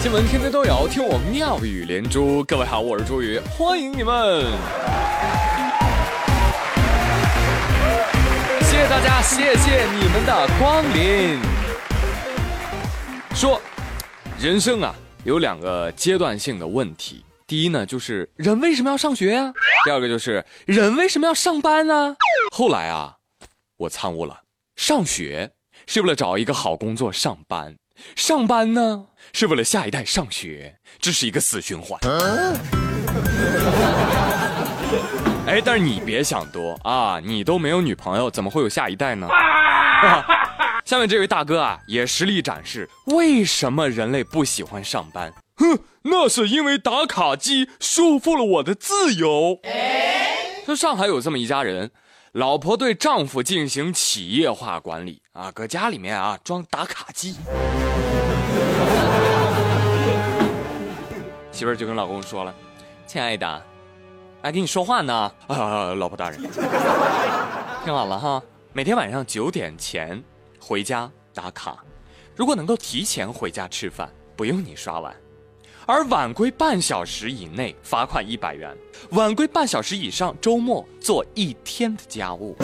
新闻天天都有，听我妙语连珠。各位好，我是朱宇，欢迎你们。谢谢大家，谢谢你们的光临。说，人生啊有两个阶段性的问题。第一呢，就是人为什么要上学呀？第二个就是人为什么要上班呢？后来啊，我参悟了，上学是为了找一个好工作上班。上班呢，是为了下一代上学，这是一个死循环。哎，但是你别想多啊，你都没有女朋友，怎么会有下一代呢？下面这位大哥啊，也实力展示为什么人类不喜欢上班。哼，那是因为打卡机束缚了我的自由。说上海有这么一家人。老婆对丈夫进行企业化管理啊，搁家里面啊装打卡机。媳妇儿就跟老公说了：“亲爱的，来跟你说话呢。”啊，老婆大人，听好了哈，每天晚上九点前回家打卡，如果能够提前回家吃饭，不用你刷碗。而晚归半小时以内罚款一百元，晚归半小时以上周末做一天的家务。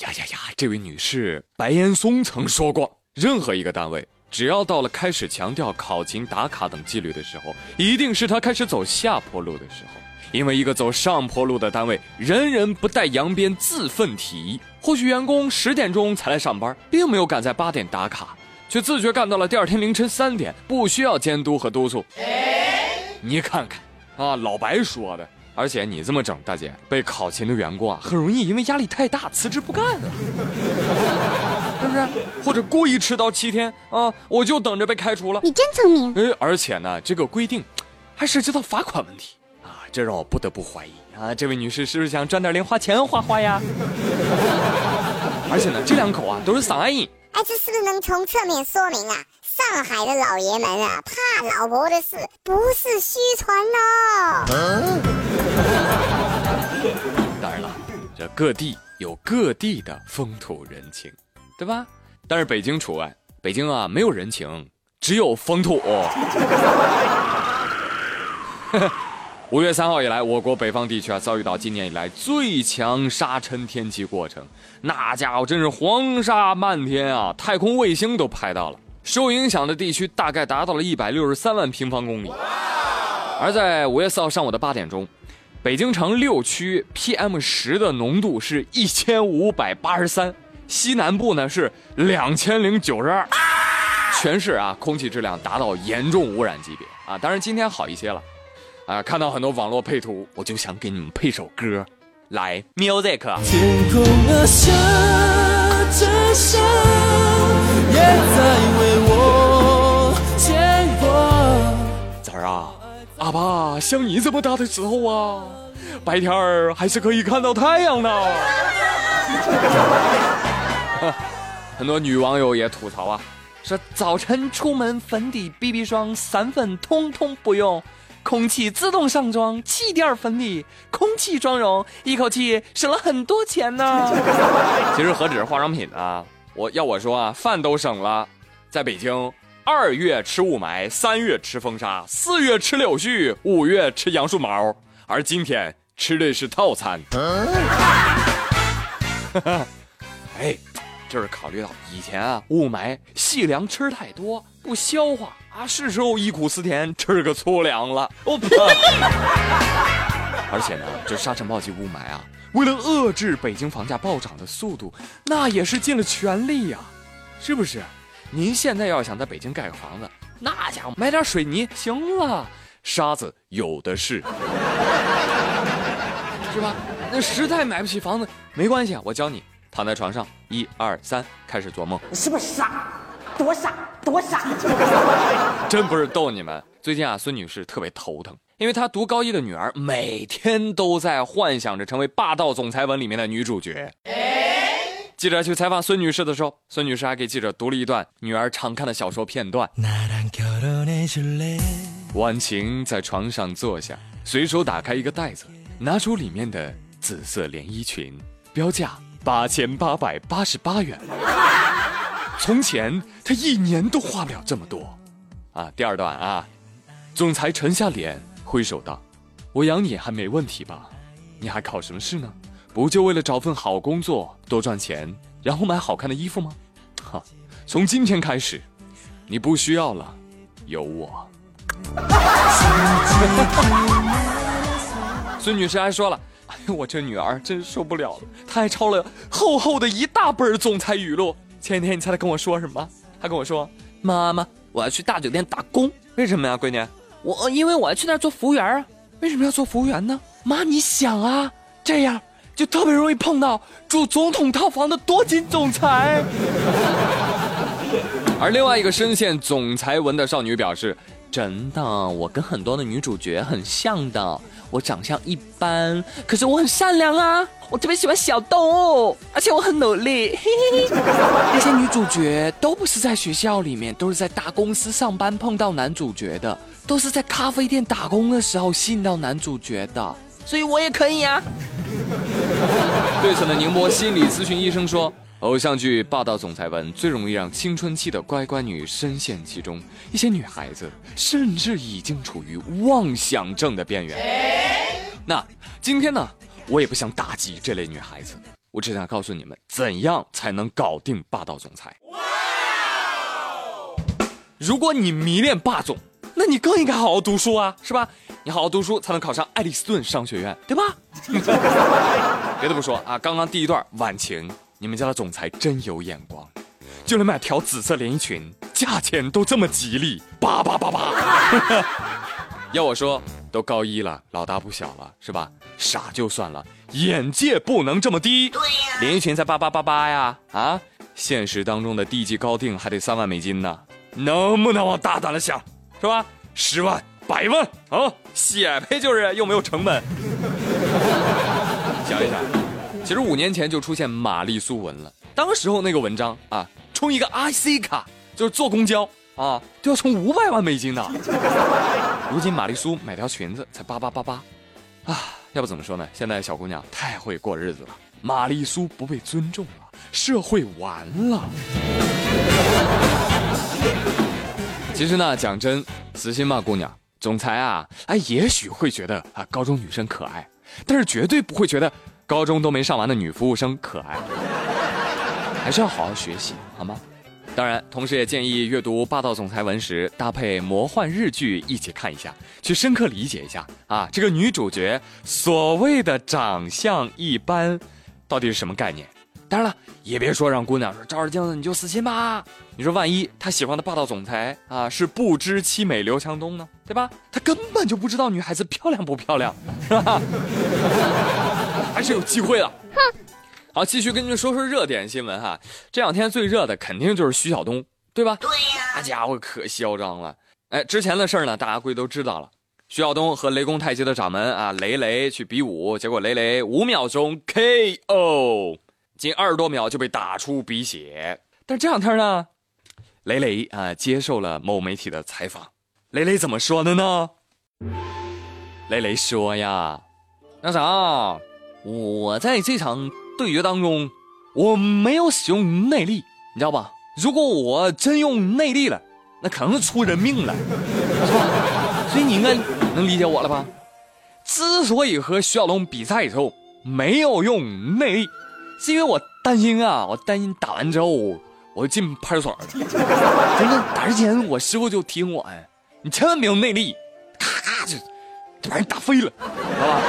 呀呀呀！这位女士，白岩松曾说过，任何一个单位只要到了开始强调考勤打卡等纪律的时候，一定是他开始走下坡路的时候。因为一个走上坡路的单位，人人不带扬鞭自奋蹄。或许员工十点钟才来上班，并没有赶在八点打卡。却自觉干到了第二天凌晨三点，不需要监督和督促。你看看啊，老白说的。而且你这么整，大姐被考勤的员工啊，很容易因为压力太大辞职不干了，是不是？或者故意迟到七天啊，我就等着被开除了。你真聪明。哎，而且呢，这个规定还涉及到罚款问题啊，这让我不得不怀疑啊，这位女士是不是想赚点零花钱花花呀？而且呢，这两口啊都是上海人。哎，这是不是能从侧面说明啊？上海的老爷们啊，怕老婆的事不是虚传喽。当然了，这各地有各地的风土人情，对吧？但是北京除外，北京啊没有人情，只有风土。五月三号以来，我国北方地区啊遭遇到今年以来最强沙尘天气过程，那家伙真是黄沙漫天啊！太空卫星都拍到了，受影响的地区大概达到了一百六十三万平方公里。而在五月四号上午的八点钟，北京城六区 PM 十的浓度是一千五百八十三，西南部呢是两千零九十二，全市啊空气质量达到严重污染级别啊！当然今天好一些了。啊，看到很多网络配图，我就想给你们配首歌，来，music。天空啊，下着沙，也在为我牵挂。崽儿啊，阿爸像你这么大的时候啊，白天儿还是可以看到太阳的。很多女网友也吐槽啊，说早晨出门粉底、BB 霜、散粉通通不用。空气自动上妆，气垫粉底，空气妆容，一口气省了很多钱呢。其实何止是化妆品啊，我要我说啊，饭都省了。在北京，二月吃雾霾，三月吃风沙，四月吃柳絮，五月吃杨树毛，而今天吃的是套餐。哎，就是考虑到以前啊，雾霾细粮吃太多不消化。啊，是时候忆苦思甜，吃个粗粮了。哦不，而且呢，这沙尘暴及雾霾啊，为了遏制北京房价暴涨的速度，那也是尽了全力呀，是不是？您现在要想在北京盖个房子，那家伙买点水泥行了，沙子有的是，是吧？那实在买不起房子，没关系啊，我教你，躺在床上，一二三，开始做梦。你是不是傻？多傻，多傻！真不是逗你们。最近啊，孙女士特别头疼，因为她读高一的女儿每天都在幻想着成为霸道总裁文里面的女主角。记者去采访孙女士的时候，孙女士还给记者读了一段女儿常看的小说片段。婉晴在床上坐下，随手打开一个袋子，拿出里面的紫色连衣裙，标价八千八百八十八元。从前他一年都花不了这么多。啊，第二段啊，总裁沉下脸挥手道：“我养你还没问题吧？你还考什么试呢？不就为了找份好工作，多赚钱，然后买好看的衣服吗？哈，从今天开始，你不需要了，有我。”孙女士还说了：“哎呦，我这女儿真受不了了，她还抄了厚厚的一大本总裁语录。前几天你猜他跟我说什么？他跟我说：‘妈妈。’”我要去大酒店打工，为什么呀，闺女？我因为我要去那儿做服务员啊。为什么要做服务员呢？妈，你想啊，这样就特别容易碰到住总统套房的多金总裁。而另外一个深陷总裁文的少女表示：“真的，我跟很多的女主角很像的。我长相一般，可是我很善良啊。我特别喜欢小动物，而且我很努力。那些女主角都不是在学校里面，都是在大公司上班碰到男主角的，都是在咖啡店打工的时候吸引到男主角的。所以我也可以啊。”对此呢，宁波心理咨询医生说。偶像剧霸道总裁文最容易让青春期的乖乖女深陷其中，一些女孩子甚至已经处于妄想症的边缘。那今天呢，我也不想打击这类女孩子，我只想告诉你们，怎样才能搞定霸道总裁。如果你迷恋霸总，那你更应该好好读书啊，是吧？你好好读书才能考上爱丽斯顿商学院，对吧？别的不说啊，刚刚第一段晚晴。你们家的总裁真有眼光，就能买条紫色连衣裙，价钱都这么吉利，八八八八。要我说，都高一了，老大不小了，是吧？傻就算了，眼界不能这么低。对呀，连衣裙才八八八八呀！啊，现实当中的地级高定还得三万美金呢，能不能往大胆了想，是吧？十万、百万啊，写呗，就是又没有成本。想一想。其实五年前就出现玛丽苏文了，当时候那个文章啊，充一个 IC 卡就是坐公交啊，都要充五百万美金呢。如今玛丽苏买条裙子才八八八八，啊，要不怎么说呢？现在小姑娘太会过日子了，玛丽苏不被尊重了，社会完了。其实呢，讲真，死心吧，姑娘，总裁啊，哎，也许会觉得啊，高中女生可爱，但是绝对不会觉得。高中都没上完的女服务生可爱，还是要好好学习，好吗？当然，同时也建议阅读霸道总裁文时搭配魔幻日剧一起看一下，去深刻理解一下啊，这个女主角所谓的长相一般，到底是什么概念？当然了，也别说让姑娘说照着镜子你就死心吧。你说万一她喜欢的霸道总裁啊是不知妻美刘强东呢？对吧？他根本就不知道女孩子漂亮不漂亮，是吧？还是有机会的。哼，好，继续跟你们说说热点新闻哈。这两天最热的肯定就是徐晓东，对吧？对呀，那家伙可嚣张了。哎，之前的事儿呢，大家估计都知道了。徐晓东和雷公太极的掌门啊雷雷去比武，结果雷雷五秒钟 KO。仅二十多秒就被打出鼻血，但这两天呢，雷雷啊接受了某媒体的采访，雷雷怎么说的呢？雷雷说呀，那啥，我在这场对决当中，我没有使用内力，你知道吧？如果我真用内力了，那可能是出人命了，是吧？所以你应该能理解我了吧？之所以和徐晓龙比赛的时候没有用内力。是因为我担心啊，我担心打完之后我就进派出所了。真的，打之前我师傅就提醒我，哎，你千万别用内力，咔咔就就把人打飞了，好吧？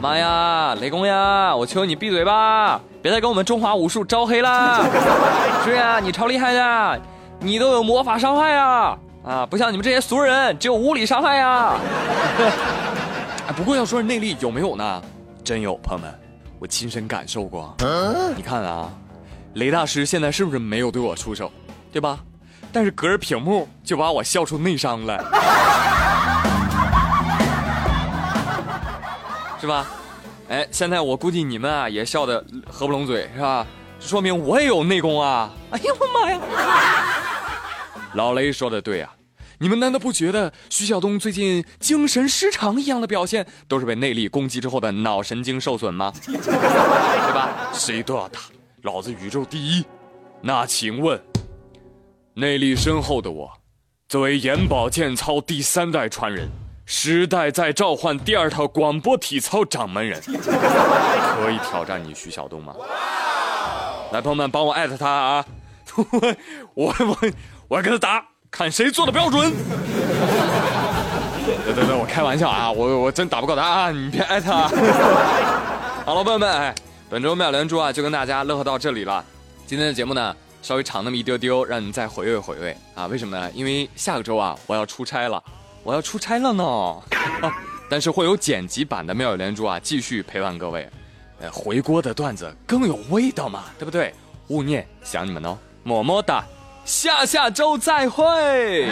妈呀，雷公呀，我求你闭嘴吧，别再跟我们中华武术招黑啦。是呀，你超厉害的，你都有魔法伤害啊，啊，不像你们这些俗人，只有物理伤害呀。哎，不过要说内力有没有呢？真有，朋友们。我亲身感受过，你看啊，雷大师现在是不是没有对我出手，对吧？但是隔着屏幕就把我笑出内伤了，是吧？哎，现在我估计你们啊也笑得合不拢嘴，是吧？说明我也有内功啊！哎呀，我妈呀！老雷说的对啊。你们难道不觉得徐晓东最近精神失常一样的表现，都是被内力攻击之后的脑神经受损吗？对吧？谁都要打，老子宇宙第一，那请问，内力深厚的我，作为眼保健操第三代传人，时代在召唤第二套广播体操掌门人，可以挑战你徐晓东吗？来，朋友们，帮我艾特他啊！我我我我要跟他打，看谁做的标准。对对对，我开玩笑啊，我我真打不过他啊，你别艾特啊。好了，朋友们，哎，本周妙连珠啊，就跟大家乐呵到这里了。今天的节目呢，稍微长那么一丢丢，让你再回味回味啊。为什么呢？因为下个周啊，我要出差了，我要出差了呢。但是会有剪辑版的妙语连珠啊，继续陪伴各位。呃，回锅的段子更有味道嘛，对不对？勿念，想你们哦，么么哒，下下周再会。